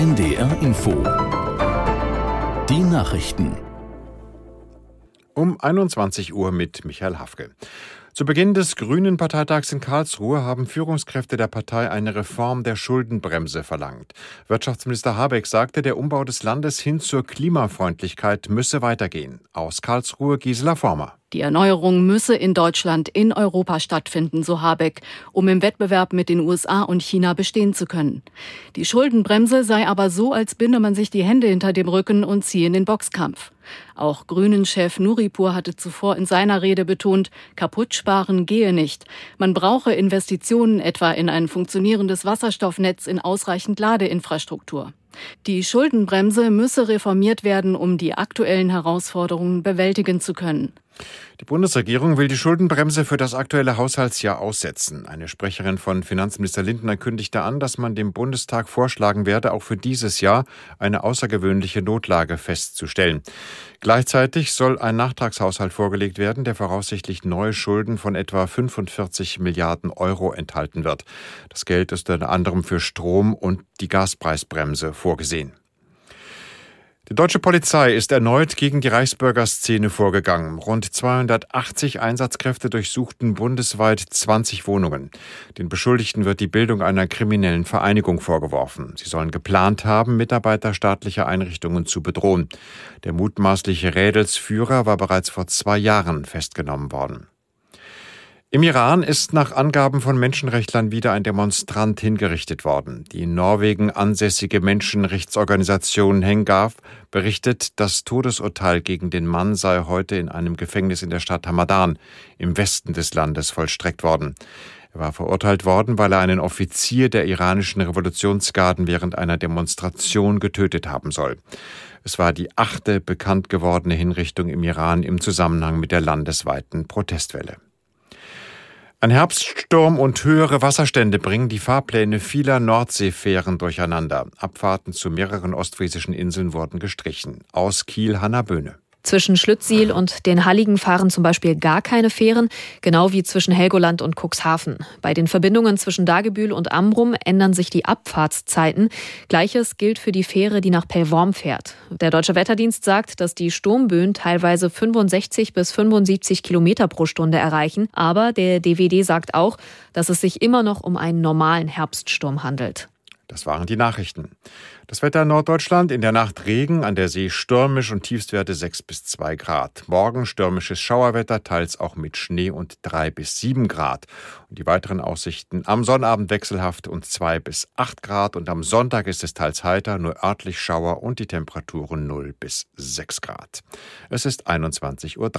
NDR Info. Die Nachrichten. Um 21 Uhr mit Michael Hafke. Zu Beginn des Grünen Parteitags in Karlsruhe haben Führungskräfte der Partei eine Reform der Schuldenbremse verlangt. Wirtschaftsminister Habeck sagte, der Umbau des Landes hin zur Klimafreundlichkeit müsse weitergehen. Aus Karlsruhe Gisela Former. Die Erneuerung müsse in Deutschland, in Europa stattfinden, so Habeck, um im Wettbewerb mit den USA und China bestehen zu können. Die Schuldenbremse sei aber so, als binde man sich die Hände hinter dem Rücken und ziehe in den Boxkampf. Auch Grünen-Chef Nuripur hatte zuvor in seiner Rede betont, kaputt sparen gehe nicht. Man brauche Investitionen etwa in ein funktionierendes Wasserstoffnetz in ausreichend Ladeinfrastruktur. Die Schuldenbremse müsse reformiert werden, um die aktuellen Herausforderungen bewältigen zu können. Die Bundesregierung will die Schuldenbremse für das aktuelle Haushaltsjahr aussetzen. Eine Sprecherin von Finanzminister Lindner kündigte an, dass man dem Bundestag vorschlagen werde, auch für dieses Jahr eine außergewöhnliche Notlage festzustellen. Gleichzeitig soll ein Nachtragshaushalt vorgelegt werden, der voraussichtlich neue Schulden von etwa 45 Milliarden Euro enthalten wird. Das Geld ist unter anderem für Strom und die Gaspreisbremse vorgesehen. Die deutsche Polizei ist erneut gegen die Reichsbürgerszene vorgegangen. Rund 280 Einsatzkräfte durchsuchten bundesweit 20 Wohnungen. Den Beschuldigten wird die Bildung einer kriminellen Vereinigung vorgeworfen. Sie sollen geplant haben, Mitarbeiter staatlicher Einrichtungen zu bedrohen. Der mutmaßliche Rädelsführer war bereits vor zwei Jahren festgenommen worden. Im Iran ist nach Angaben von Menschenrechtlern wieder ein Demonstrant hingerichtet worden. Die in Norwegen ansässige Menschenrechtsorganisation Hengav berichtet, das Todesurteil gegen den Mann sei heute in einem Gefängnis in der Stadt Hamadan im Westen des Landes vollstreckt worden. Er war verurteilt worden, weil er einen Offizier der iranischen Revolutionsgarden während einer Demonstration getötet haben soll. Es war die achte bekannt gewordene Hinrichtung im Iran im Zusammenhang mit der landesweiten Protestwelle. Ein Herbststurm und höhere Wasserstände bringen die Fahrpläne vieler Nordseefähren durcheinander. Abfahrten zu mehreren ostfriesischen Inseln wurden gestrichen. Aus Kiel Hanna Böhne. Zwischen Schlüttsiel und den Halligen fahren zum Beispiel gar keine Fähren, genau wie zwischen Helgoland und Cuxhaven. Bei den Verbindungen zwischen Dagebühl und Ambrum ändern sich die Abfahrtszeiten. Gleiches gilt für die Fähre, die nach Pellworm fährt. Der Deutsche Wetterdienst sagt, dass die Sturmböen teilweise 65 bis 75 Kilometer pro Stunde erreichen. Aber der DWD sagt auch, dass es sich immer noch um einen normalen Herbststurm handelt. Das waren die Nachrichten. Das Wetter in Norddeutschland in der Nacht Regen, an der See stürmisch und Tiefstwerte 6 bis 2 Grad. Morgen stürmisches Schauerwetter, teils auch mit Schnee und 3 bis 7 Grad. Und die weiteren Aussichten am Sonnabend wechselhaft und 2 bis 8 Grad und am Sonntag ist es teils heiter, nur örtlich Schauer und die Temperaturen 0 bis 6 Grad. Es ist 21.03 Uhr.